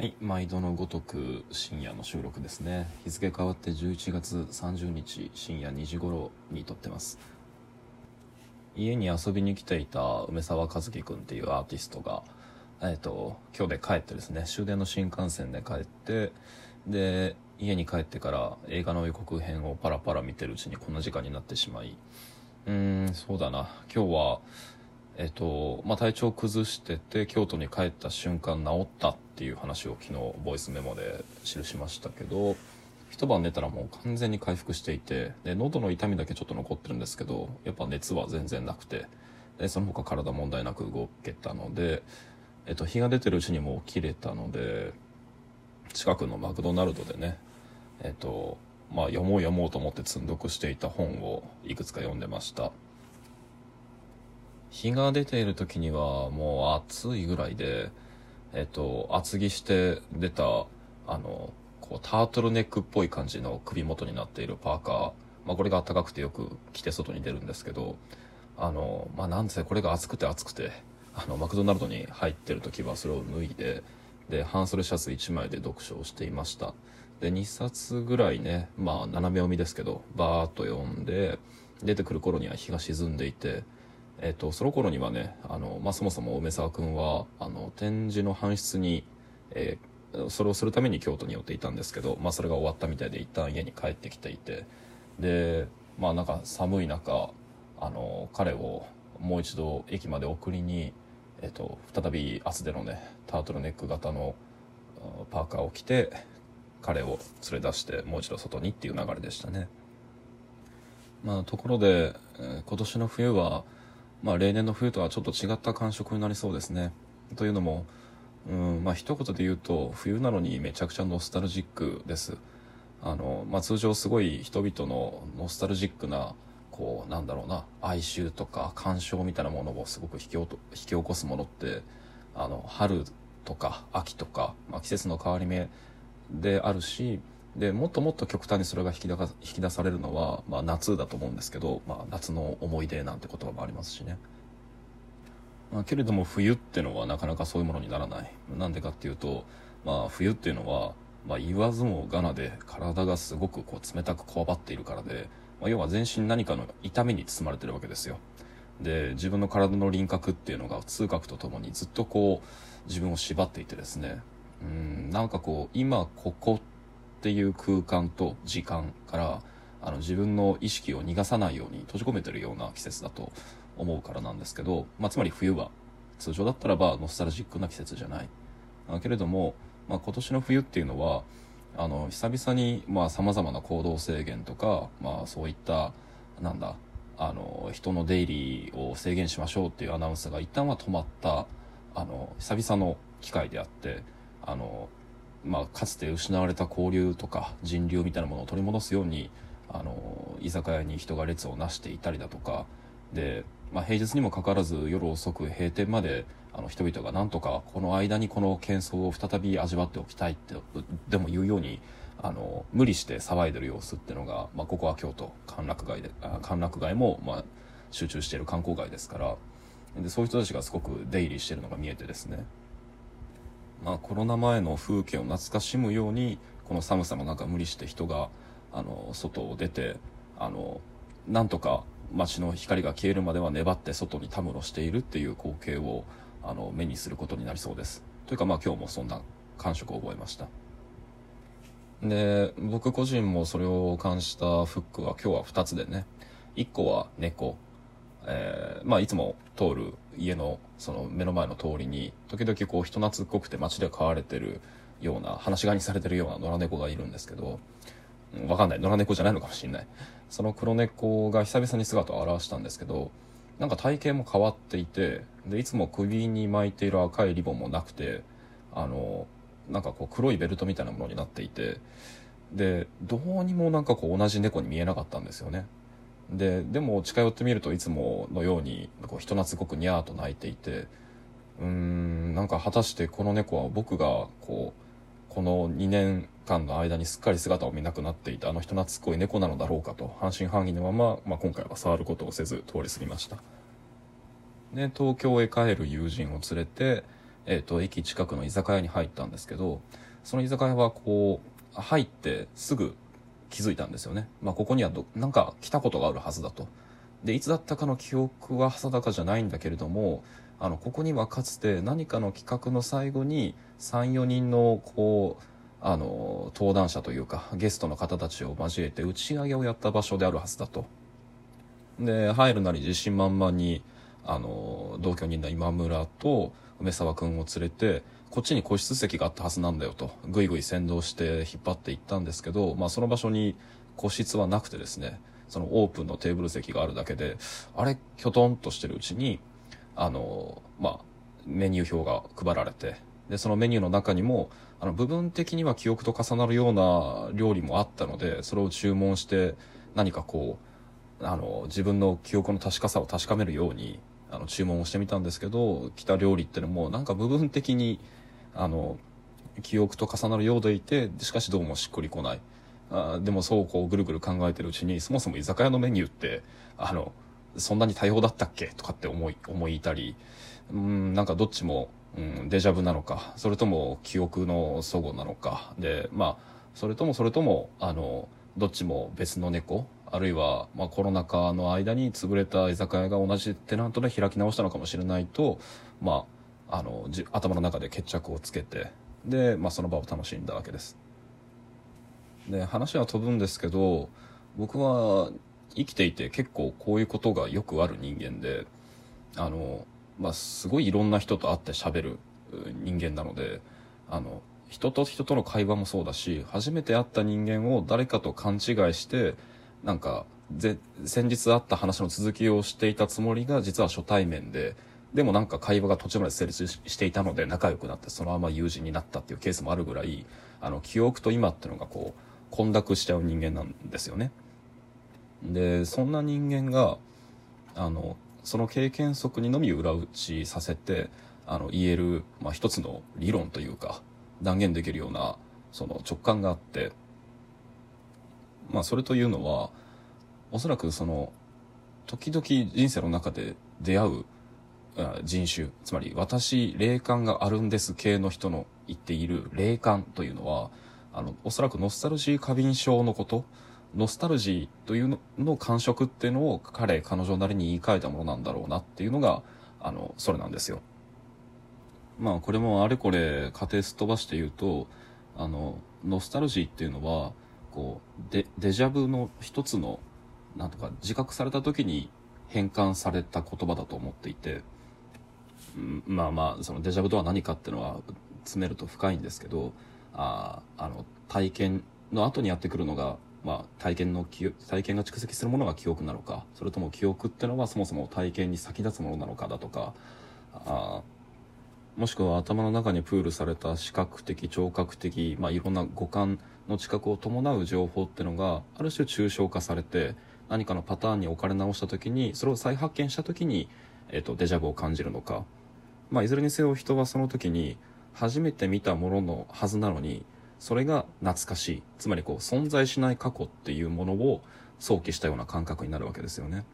はい、毎度のごとく深夜の収録ですね。日付変わって11月30日深夜2時頃に撮ってます。家に遊びに来ていた梅沢和樹くんっていうアーティストが、えっ、と、今日で帰ってですね、終電の新幹線で帰って、で、家に帰ってから映画の予告編をパラパラ見てるうちにこんな時間になってしまい、うーん、そうだな、今日は、えっと、まあ、体調崩してて、京都に帰った瞬間治ったっていう話を昨日、ボイスメモで記しましたけど、一晩寝たらもう完全に回復していて、で、喉の痛みだけちょっと残ってるんですけど、やっぱ熱は全然なくて、で、その他体問題なく動けたので、えっと、日が出てるうちにもう起きれたので、近くのマクドナルドでね、えっと、まあ、読もう読もうと思って積んどくしていた本をいくつか読んでました。日が出ている時にはもう暑いぐらいで、えっと、厚着して出た、あの、こう、タートルネックっぽい感じの首元になっているパーカー。まあ、これが暖かくてよく着て外に出るんですけど、あの、まあ、なんせこれが暑くて暑くて、あの、マクドナルドに入ってる時はそれを脱いで、で、半袖シャツ1枚で読書をしていました。で、2冊ぐらいね、まあ、斜め読みですけど、バーっと読んで、出てくる頃には日が沈んでいて、えっと、その頃にはね、あの、まあ、そもそも梅沢くんは、あの、展示の搬出に、えーそれをするために京都に寄っていたんですけど、まあ、それが終わったみたいで一旦家に帰ってきていて、で、まあ、なんか寒い中、あの、彼をもう一度駅まで送りに、えっと、再び厚手のね、タートルネック型のパーカーを着て、彼を連れ出して、もう一度外にっていう流れでしたね。まあ、ところで、えー今年の冬は、まあ、例年の冬とはちょっと違った感触になりそうですね。というのも、うん、まあ、一言で言うと、冬なのにめちゃくちゃノスタルジックです。あの、まあ、通常すごい人々のノスタルジックな、こう、なんだろうな、哀愁とか感傷みたいなものをすごく引き起こ引き起こすものって、あの、春とか秋とか、まあ、季節の変わり目であるし、で、もっともっと極端にそれが引き出引き出されるのは、まあ、夏だと思うんですけど、まあ、夏の思い出なんて言葉もありますしね。まあ、けれども冬ってのはなかなかそういうものにならない。なんでかっていうと、まあ、冬っていうのは、まあ、言わずもがなで体がすごくこう冷たくこわばっているからで、まあ、要は全身何かの痛みに包まれてるわけですよ。で、自分の体の輪郭っていうのが痛覚とともにずっとこう自分を縛っていてですね、うん、なんかこう、今ここってていう空間と時間から、あの自分の意識を逃がさないように閉じ込めてるような季節だと思うからなんですけど、まあ、つまり冬は通常だったらばノスタルジックな季節じゃない。あけれども、まあ、今年の冬っていうのは、あの、久々にさ、まあ、様々な行動制限とか、まあ、そういった、なんだ、あの、人の出入りを制限しましょうっていうアナウンスが一旦は止まった、あの、久々の機会であって、あの、まあ、かつて失われた交流とか人流みたいなものを取り戻すように、あの、居酒屋に人が列をなしていたりだとか、で、まあ、平日にもかかわらず夜遅く閉店まであの人々がなんとかこの間にこの喧騒を再び味わっておきたいってでも言うようにあの無理して騒いでる様子っていうのが、まあ、ここは京都歓楽街で歓楽街も、まあ、集中している観光街ですから。でそういう人たちがすごく出入りしてるのが見えてですね。まあ、コロナ前の風景を懐かしむようにこの寒さの中無理して人があの外を出てあのなんとか街の光が消えるまでは粘って外にたむろしているっていう光景をあの目にすることになりそうです。というかまあ今日もそんな感触を覚えました。で僕個人もそれを感じたフックは今日は2つでね。1個は猫。えーまあいつも通る家のその目の前の通りに時々こう人懐っこくて街で飼われてるような放し飼いにされてるような野良猫がいるんですけどうんわかんない。野良猫じゃないのかもしれない。その黒猫が久々に姿を現したんですけどなんか体型も変わっていてでいつも首に巻いている赤いリボンもなくてあのなんかこう黒いベルトみたいなものになっていてでどうにもなんかこう同じ猫に見えなかったんですよね。ででも近寄ってみるといつものようにこう人懐っこくニャーと鳴いていてうーんなんか果たしてこの猫は僕がこうこの2年間の間にすっかり姿を見なくなっていたあの人懐っこい猫なのだろうかと半信半疑のまま、まあ、今回は触ることをせず通り過ぎました。で東京へ帰る友人を連れてえっ、と、駅近くの居酒屋に入ったんですけど、その居酒屋はこう、入ってすぐ気づいたんですよね。まあ、ここにはど、なんか来たことがあるはずだと。で、いつだったかの記憶は定かじゃないんだけれども、あの、ここにはかつて何かの企画の最後に3、4人の、こう、あの、登壇者というか、ゲストの方たちを交えて打ち上げをやった場所であるはずだと。で、入るなり自信満々に、あの、同居人の今村と梅沢くんを連れて、こっちに個室席があったはずなんだよと、ぐいぐい先導して引っ張っていったんですけど、まあその場所に個室はなくてですね、そのオープンのテーブル席があるだけで、あれ、きょとんとしてるうちに、あの、まあ、メニュー表が配られて、で、そのメニューの中にも、あの、部分的には記憶と重なるような料理もあったので、それを注文して、何かこう、あの、自分の記憶の確かさを確かめるように、あの、注文をしてみたんですけど、来た料理ってのも、なんか部分的に、あの、記憶と重なるようでいて、しかしどうもしっくりこない。あでもそうこうぐるぐる考えてるうちに、そもそも居酒屋のメニューって、あの、そんなに多様だったっけ？とかって思い、思いたり、うん、なんかどっちも、うん、デジャブなのか、それとも記憶の齟齬なのか、で、まあ、それともそれとも、あの、どっちも別の猫、あるいは、まあ、コロナ禍の間に潰れた居酒屋が同じテナントで開き直したのかもしれないと、まあ、あの、じ頭の中で決着をつけて、で、まあ、その場を楽しんだわけです。で話は飛ぶんですけど僕は生きていて結構こういうことがよくある人間であの、まあ、すごいいろんな人と会って喋る人間なのであの人と人との会話もそうだし初めて会った人間を誰かと勘違いしてなんかぜ先日会った話の続きをしていたつもりが実は初対面ででもなんか会話が途中まで成立していたので仲良くなってそのまま友人になったっていうケースもあるぐらいあの記憶と今っていうのがこう混濁しちゃう人間なんですよね。でそんな人間があのその経験則にのみ裏打ちさせてあの言える、まあ、一つの理論というか断言できるようなその直感があって、まあ、それというのはおそらくその時々人生の中で出会う人種つまり私霊感があるんです系の人の言っている霊感というのはあの、おそらくノスタルジー過敏症のこと、ノスタルジーというのの感触っていうのを彼、彼女なりに言い換えたものなんだろうなっていうのが、あの、それなんですよ。まあ、これもあれこれ家庭すっ飛ばして言うと、あの、ノスタルジーっていうのは、こう、デ、デジャブの一つの、なんとか自覚された時に変換された言葉だと思っていて、まあまあ、そのデジャブとは何かっていうのは詰めると深いんですけど、ああの体験の後にやってくるのが、まあ、体験の体験が蓄積するものが記憶なのかそれとも記憶ってのはそもそも体験に先立つものなのかだとかあもしくは頭の中にプールされた視覚的聴覚的、まあ、いろんな五感の知覚を伴う情報っていうのがある種抽象化されて何かのパターンに置かれ直した時にそれを再発見した時に、えっと、デジャブを感じるのか、まあ、いずれにせよ人はその時に初めて見たもののはずなのにそれが懐かしい。つまりこう存在しない過去っていうものを想起したような感覚になるわけですよね。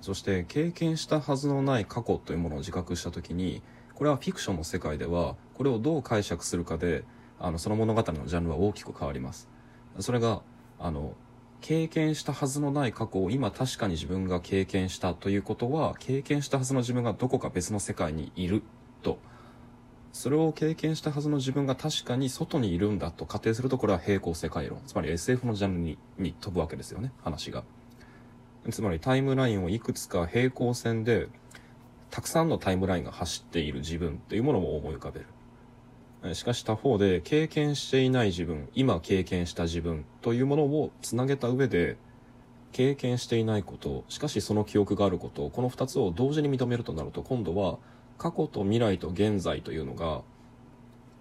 そして経験したはずのない過去というものを自覚した時にこれはフィクションの世界ではこれをどう解釈するかであのその物語のジャンルは大きく変わります。それがあの経験したはずのない過去を今確かに自分が経験したということは経験したはずの自分がどこか別の世界にいると。それを経験したはずの自分が確かに外にいるんだと仮定するとこれは平行世界論。つまり SF のジャンルにに飛ぶわけですよね話が。つまりタイムラインをいくつか平行線でたくさんのタイムラインが走っている自分っていうものも思い浮かべる。しかし他方で経験していない自分今経験した自分というものをつなげた上で経験していないことしかしその記憶があることこの2つを同時に認めるとなると今度は過去と未来と現在というのが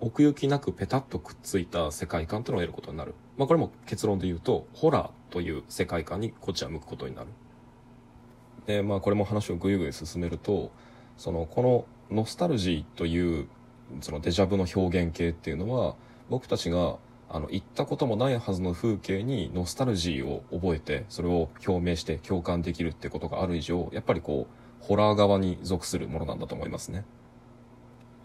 奥行きなくペタッとくっついた世界観というのを得ることになる。まあこれも結論で言うと、ホラーという世界観にこっちは向くことになる。で、まあこれも話をぐいぐい進めると、その、このノスタルジーという、そのデジャブの表現形っていうのは、僕たちが、あの、行ったこともないはずの風景にノスタルジーを覚えて、それを表明して共感できるってことがある以上、やっぱりこう、ホラー側に属するものなんだと思いますね。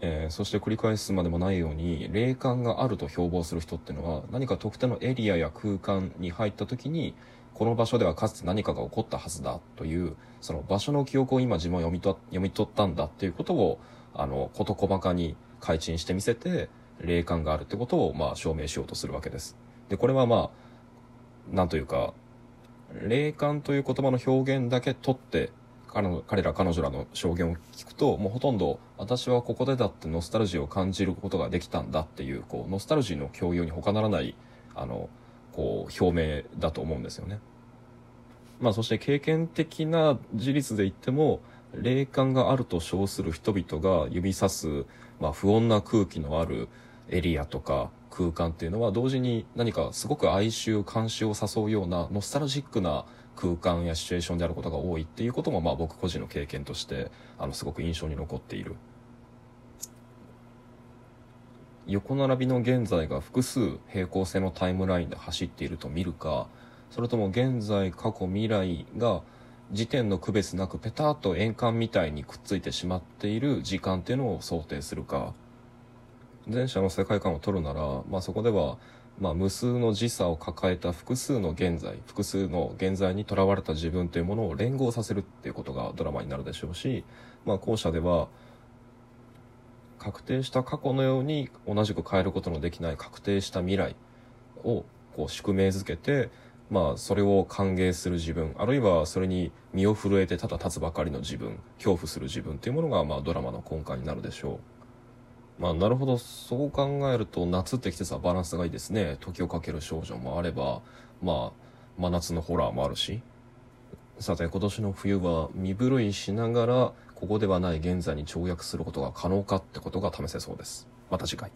えーそして繰り返すまでもないように霊感があると標榜する人っていうのは何か特定のエリアや空間に入った時にこの場所ではかつて何かが起こったはずだというその場所の記憶を今自分は読みと読み取ったんだっていうことをあの事細かに開陳してみせて霊感があるってことをまあ証明しようとするわけです。でこれはまあなんというか霊感という言葉の表現だけ取って彼の彼ら彼女らの証言を聞くともうほとんど私はここでだってノスタルジーを感じることができたんだっていうこうノスタルジーの共有に他ならないあのこう表明だと思うんですよね。まあそして経験的な事実で言っても霊感があると称する人々が指さす、まあ、不穏な空気のあるエリアとか空間っていうのは同時に何かすごく哀愁監視を誘うようなノスタルジックな空間やシチュエーションであることが多いっていうこともまあ僕個人の経験としてあのすごく印象に残っている。横並びの現在が複数平行線のタイムラインで走っていると見るかそれとも現在過去未来が時点の区別なくペタッと円環みたいにくっついてしまっている時間っていうのを想定するか。前者の世界観を取るなら、まあ、そこでは、まあ、無数の時差を抱えた複数の現在複数の現在にとらわれた自分というものを連合させるっていうことがドラマになるでしょうし、まあ、後者では確定した過去のように同じく変えることのできない確定した未来をこう宿命づけて、まあ、それを歓迎する自分あるいはそれに身を震えてただ立つばかりの自分恐怖する自分というものが、まあ、ドラマの根幹になるでしょう。まあ、なるほど。そう考えると夏って季節はバランスがいいですね。時をかける少女もあればまあ真夏のホラーもあるし。さて今年の冬は身震いしながらここではない現在に跳躍することが可能かってことが試せそうです。また次回。